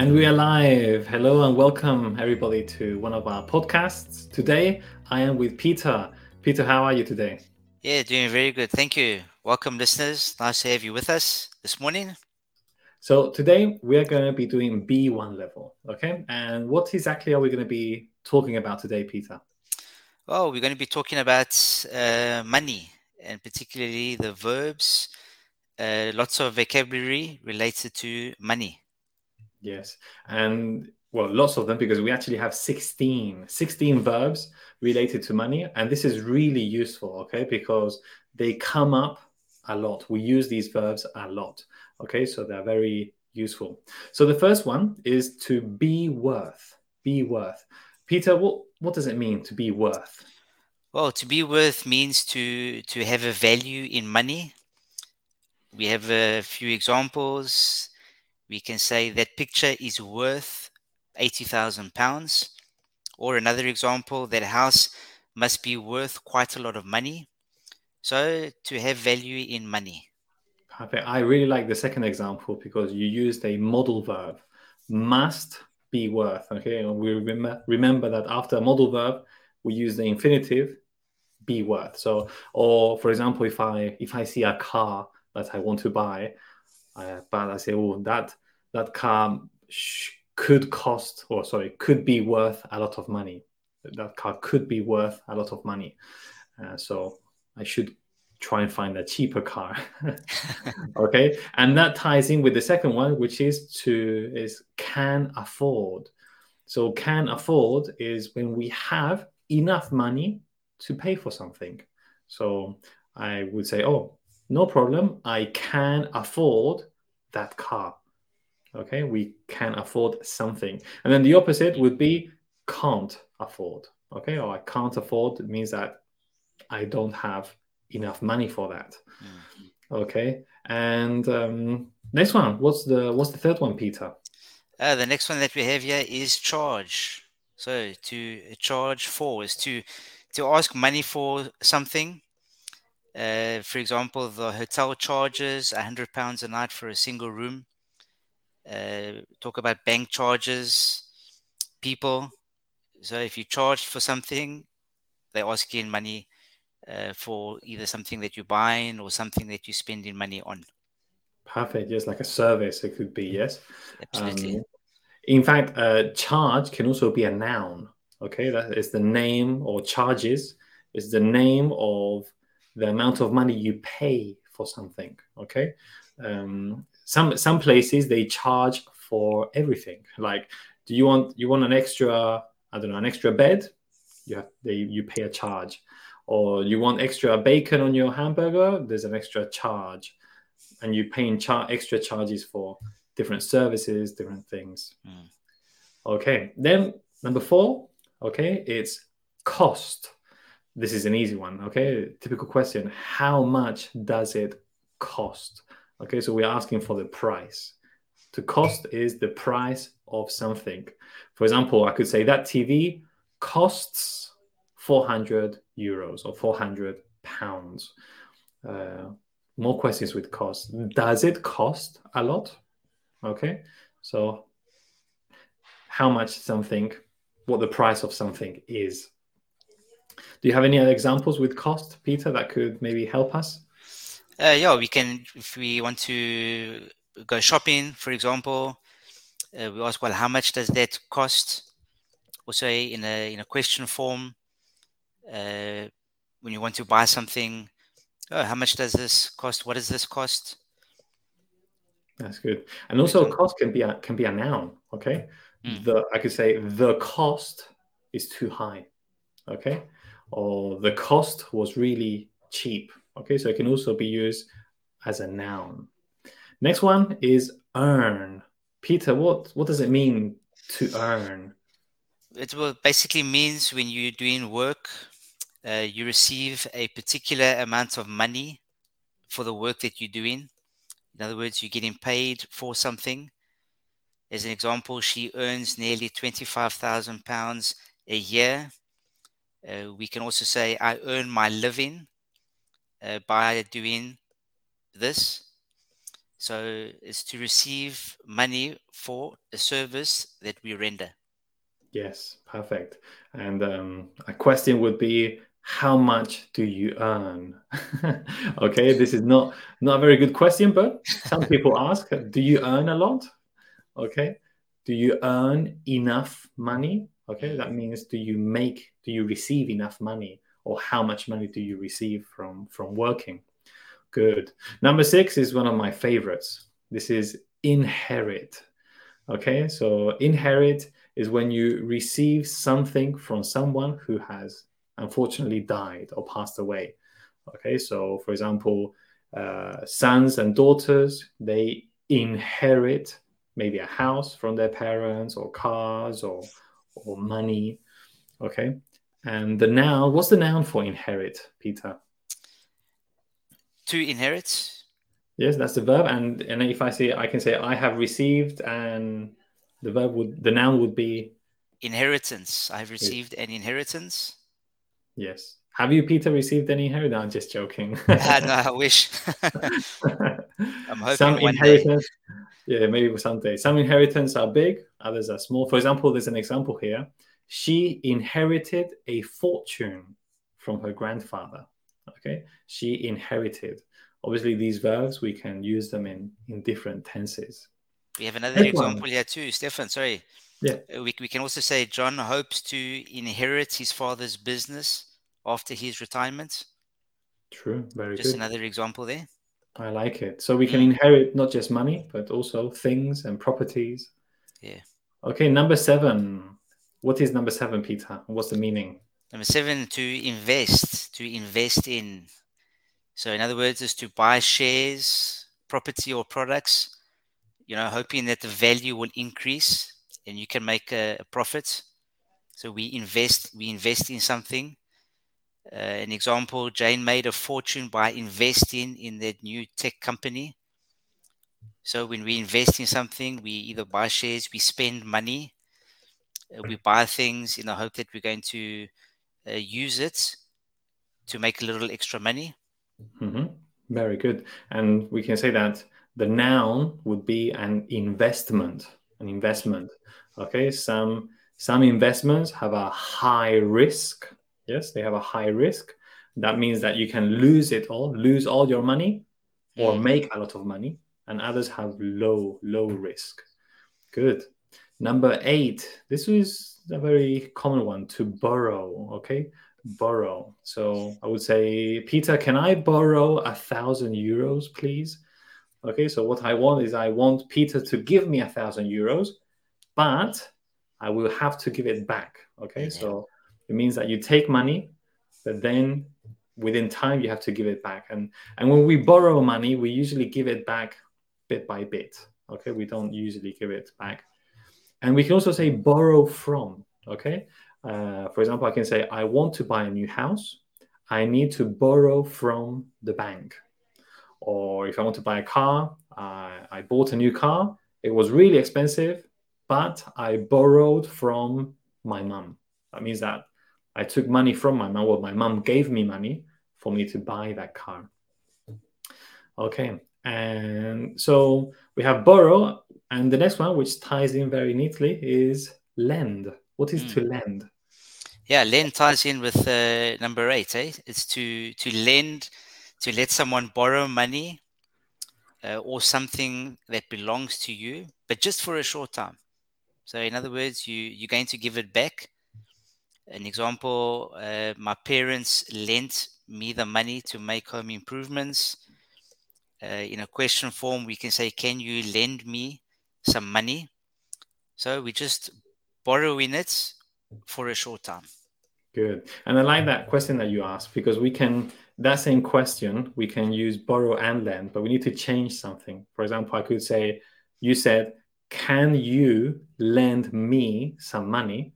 And we are live. Hello and welcome everybody to one of our podcasts. Today I am with Peter. Peter, how are you today? Yeah, doing very good. Thank you. Welcome, listeners. Nice to have you with us this morning. So today we are going to be doing B1 level. Okay. And what exactly are we going to be talking about today, Peter? Well, we're going to be talking about uh, money and particularly the verbs. Uh, lots of vocabulary related to money. Yes. And well, lots of them because we actually have 16, 16 verbs related to money. And this is really useful, okay, because they come up a lot. We use these verbs a lot, okay, so they're very useful. So the first one is to be worth. Be worth. Peter, what, what does it mean to be worth? Well, to be worth means to to have a value in money. We have a few examples we can say that picture is worth 80,000 pounds. Or another example, that house must be worth quite a lot of money. So to have value in money. Perfect. I really like the second example because you used a modal verb, must be worth. Okay, and we rem- remember that after a modal verb, we use the infinitive, be worth. So, or for example, if I if I see a car that I want to buy, uh, but I say, oh, that that car sh- could cost, or sorry, could be worth a lot of money. That car could be worth a lot of money. Uh, so I should try and find a cheaper car. okay, and that ties in with the second one, which is to is can afford. So can afford is when we have enough money to pay for something. So I would say, oh, no problem, I can afford that car. Okay, we can afford something. And then the opposite would be can't afford. Okay, or I can't afford it means that I don't have enough money for that. Mm-hmm. Okay, and um, next one. What's the what's the third one, Peter? Uh, the next one that we have here is charge. So to charge for is to to ask money for something. Uh, for example, the hotel charges a hundred pounds a night for a single room uh, talk about bank charges, people. So if you charge for something, they're asking money uh, for either something that you're buying or something that you're spending money on. Perfect. Yes, like a service, it could be. Yes. Absolutely. Um, in fact, uh, charge can also be a noun. Okay, that is the name or charges is the name of the amount of money you pay for something. Okay, um, some some places they charge for everything. Like, do you want you want an extra I don't know an extra bed? You have they you pay a charge, or you want extra bacon on your hamburger? There's an extra charge, and you paying char- extra charges for different services, different things. Mm. Okay, then number four. Okay, it's cost. This is an easy one. Okay, typical question: How much does it cost? Okay, so we're asking for the price. The cost is the price of something. For example, I could say that TV costs 400 euros or 400 pounds. Uh, more questions with cost. Does it cost a lot? Okay, so how much something, what the price of something is. Do you have any other examples with cost, Peter, that could maybe help us? Uh, yeah, we can if we want to go shopping, for example. Uh, we ask, well, how much does that cost? Also, in a in a question form, uh, when you want to buy something, oh, how much does this cost? What does this cost? That's good. And also, cost can be a can be a noun. Okay, mm. the I could say the cost is too high. Okay, or the cost was really cheap. Okay, so it can also be used as a noun. Next one is earn. Peter, what, what does it mean to earn? It basically means when you're doing work, uh, you receive a particular amount of money for the work that you're doing. In other words, you're getting paid for something. As an example, she earns nearly £25,000 a year. Uh, we can also say, I earn my living uh, by doing this. So it's to receive money for a service that we render. Yes, perfect. And um, a question would be, how much do you earn? okay, this is not not a very good question, but some people ask, do you earn a lot? Okay, do you earn enough money? Okay, that means do you make, do you receive enough money, or how much money do you receive from from working? Good. Number six is one of my favorites. This is inherit. Okay, so inherit is when you receive something from someone who has unfortunately died or passed away. Okay, so for example, uh, sons and daughters they inherit maybe a house from their parents or cars or or money. Okay, and the noun what's the noun for inherit, Peter? To inherit. Yes, that's the verb, and and if I say I can say I have received, and the verb would the noun would be inheritance. I've received an inheritance. Yes. Have you, Peter, received any inheritance? No, I'm just joking. uh, no, I wish. I'm hoping some inheritance. Day. Yeah, maybe someday. Some inheritance are big, others are small. For example, there's an example here. She inherited a fortune from her grandfather. Okay, she inherited. Obviously, these verbs we can use them in in different tenses. We have another example here too, Stefan. Sorry. Yeah. Uh, we, we can also say John hopes to inherit his father's business after his retirement. True. Very just good. another example there. I like it. So we can mm. inherit not just money, but also things and properties. Yeah. Okay, number seven. What is number seven, Peter? What's the meaning? Number seven, to invest, to invest in. So, in other words, is to buy shares, property, or products, you know, hoping that the value will increase and you can make a, a profit. So we invest, we invest in something. Uh, an example: Jane made a fortune by investing in that new tech company. So when we invest in something, we either buy shares, we spend money, uh, we buy things in the hope that we're going to uh, use it to make a little extra money. Mm-hmm. Very good. And we can say that the noun would be an investment. An investment. Okay, some some investments have a high risk. Yes, they have a high risk. That means that you can lose it all, lose all your money, or mm. make a lot of money. And others have low low risk. Good. Number eight. This is a very common one to borrow. Okay, borrow. So I would say, Peter, can I borrow a thousand euros, please? Okay, so what I want is I want Peter to give me a thousand euros but I will have to give it back. Okay, mm-hmm. so it means that you take money, but then within time you have to give it back. And and when we borrow money, we usually give it back bit by bit. Okay, we don't usually give it back. And we can also say borrow from. Okay, uh, for example, I can say I want to buy a new house. I need to borrow from the bank. Or if I want to buy a car, I bought a new car. It was really expensive but I borrowed from my mom. That means that I took money from my mom. Well, my mom gave me money for me to buy that car. Okay, and so we have borrow, and the next one, which ties in very neatly, is lend. What is mm. to lend? Yeah, lend ties in with uh, number eight. Eh? It's to to lend, to let someone borrow money uh, or something that belongs to you, but just for a short time. So in other words, you you're going to give it back. An example: uh, my parents lent me the money to make home improvements. Uh, in a question form, we can say, "Can you lend me some money?" So we just borrowing it for a short time. Good, and I like that question that you asked because we can that same question we can use borrow and lend, but we need to change something. For example, I could say, "You said." can you lend me some money?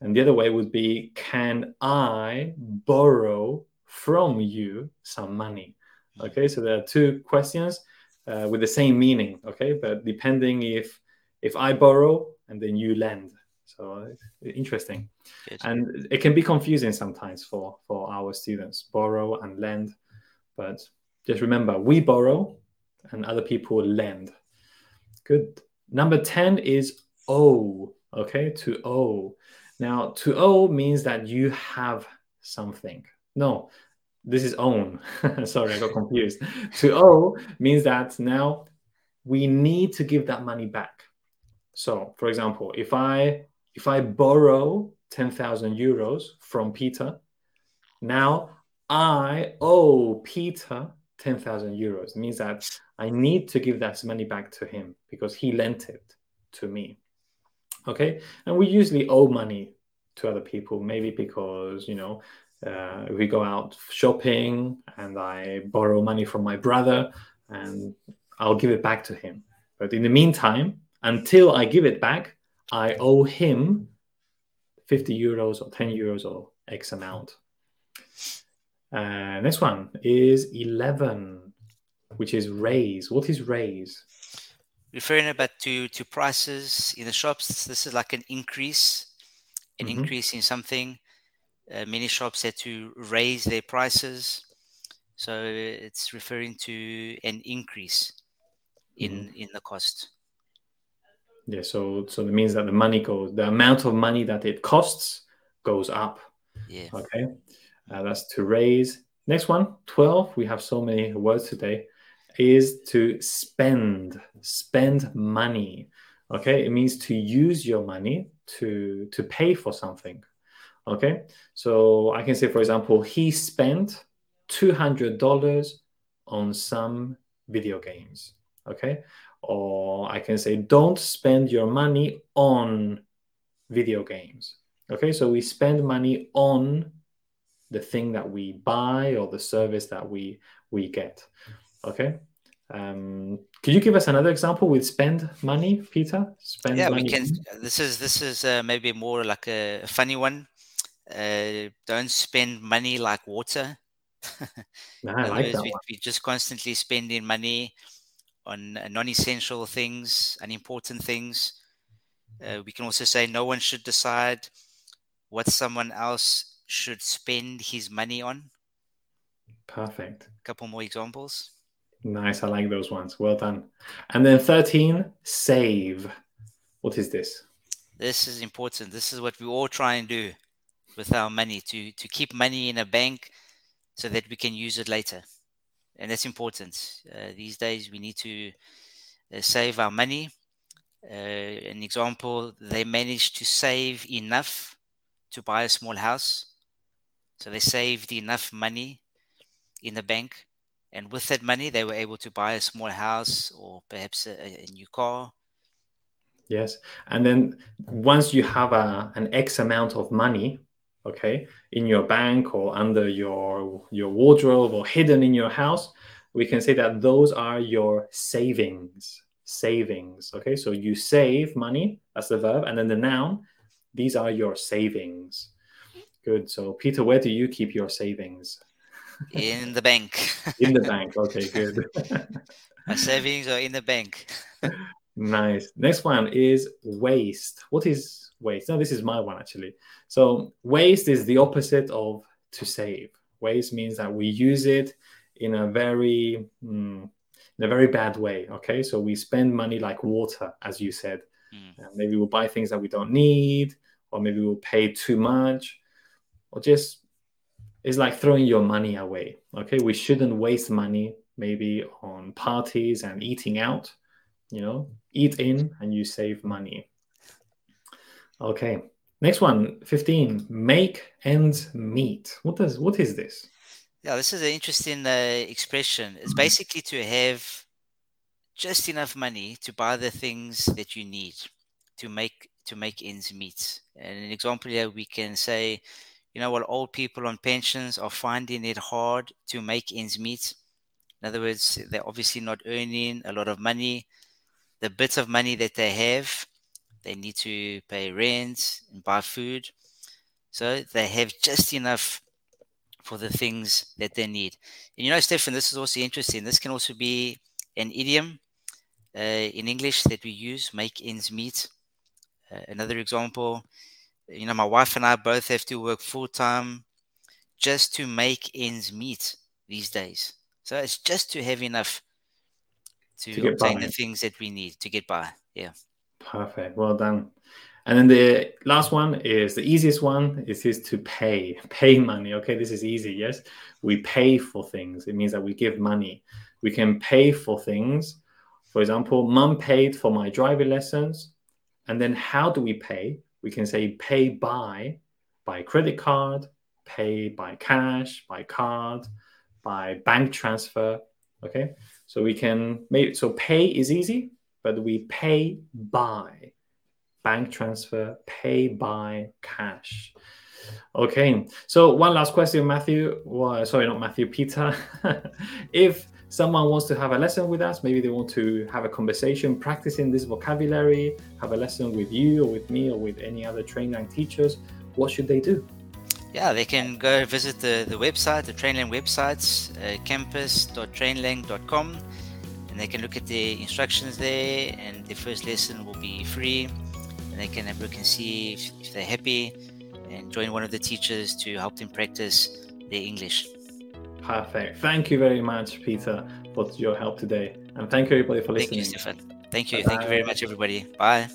And the other way would be, can I borrow from you some money? Okay, so there are two questions uh, with the same meaning. Okay, but depending if if I borrow and then you lend. So interesting, Good. and it can be confusing sometimes for for our students borrow and lend. But just remember, we borrow and other people lend. Good. Number 10 is owe. Okay, to owe. Now, to owe means that you have something. No, this is own. Sorry, I got confused. to owe means that now we need to give that money back. So, for example, if I if I borrow 10,000 euros from Peter, now I owe Peter 10,000 euros. It means that I need to give that money back to him because he lent it to me. Okay. And we usually owe money to other people, maybe because, you know, uh, we go out shopping and I borrow money from my brother and I'll give it back to him. But in the meantime, until I give it back, I owe him 50 euros or 10 euros or X amount. Uh, next one is 11, which is raise. What is raise? Referring about to, to prices in the shops, this is like an increase, an mm-hmm. increase in something. Uh, many shops had to raise their prices. So it's referring to an increase in, mm-hmm. in the cost. Yeah, so so it means that the money goes, the amount of money that it costs goes up. Yeah. Okay. Uh, that's to raise. Next one, 12. We have so many words today. Is to spend, spend money. Okay. It means to use your money to to pay for something. Okay. So I can say, for example, he spent $200 on some video games. Okay or I can say, don't spend your money on video games. Okay, so we spend money on the thing that we buy or the service that we we get. Okay. Um, could you give us another example with spend money, Peter? Spend yeah, money. we can. This is this is uh, maybe more like a funny one. Uh, don't spend money like water. nah, I like that we, one. we just constantly spending money on non-essential things, unimportant things. Uh, we can also say no one should decide what someone else should spend his money on. Perfect. A couple more examples. Nice. I like those ones. Well done. And then 13, save. What is this? This is important. This is what we all try and do with our money to, to keep money in a bank so that we can use it later and that's important. Uh, these days, we need to uh, save our money. Uh, an example, they managed to save enough to buy a small house. So they saved enough money in the bank. And with that money, they were able to buy a small house or perhaps a, a new car. Yes. And then once you have a, an X amount of money, okay in your bank or under your your wardrobe or hidden in your house we can say that those are your savings savings okay? So you save money that's the verb and then the noun these are your savings. Good so peter where do you keep your savings? In the bank. In the bank okay good. My savings are in the bank nice next one is waste what is waste no this is my one actually so waste is the opposite of to save. Waste means that we use it in a very mm, in a very bad way. Okay, so we spend money like water, as you said. Mm. maybe we'll buy things that we don't need, or maybe we'll pay too much, or just it's like throwing your money away. Okay, we shouldn't waste money maybe on parties and eating out. You know, eat in and you save money. Okay, Next one, 15. Make ends meet. What does what is this? Yeah, this is an interesting uh, expression. It's basically to have just enough money to buy the things that you need to make to make ends meet. And an example here we can say, you know what, old people on pensions are finding it hard to make ends meet. In other words, they're obviously not earning a lot of money. The bits of money that they have they need to pay rent and buy food. So they have just enough for the things that they need. And you know, Stefan, this is also interesting. This can also be an idiom uh, in English that we use, make ends meet. Uh, another example, you know, my wife and I both have to work full time just to make ends meet these days. So it's just to have enough to, To obtain by. the things that we need to get by. Yeah. Perfect. Well done. And then the last one is the easiest one. Is is to pay, pay money. Okay, this is easy. Yes, we pay for things. It means that we give money. We can pay for things. For example, mum paid for my driving lessons. And then how do we pay? We can say pay by, by credit card, pay by cash, by card, by bank transfer. Okay, so we can make so pay is easy, but we pay by bank transfer, pay by cash. Okay, so one last question, Matthew. Well, sorry, not Matthew, Peter. if someone wants to have a lesson with us, maybe they want to have a conversation practicing this vocabulary, have a lesson with you or with me or with any other Trainlang teachers, what should they do? Yeah, they can go visit the, the website, the Trainlang websites, uh, campus.trainlang.com, and they can look at the instructions there. And the first lesson will be free, and they can have a look and see if, if they're happy, and join one of the teachers to help them practice their English. Perfect. Thank you very much, Peter, for your help today. And thank you, everybody, for listening. Thank you, Stefan. Thank you. Thank you very much, everybody. Bye.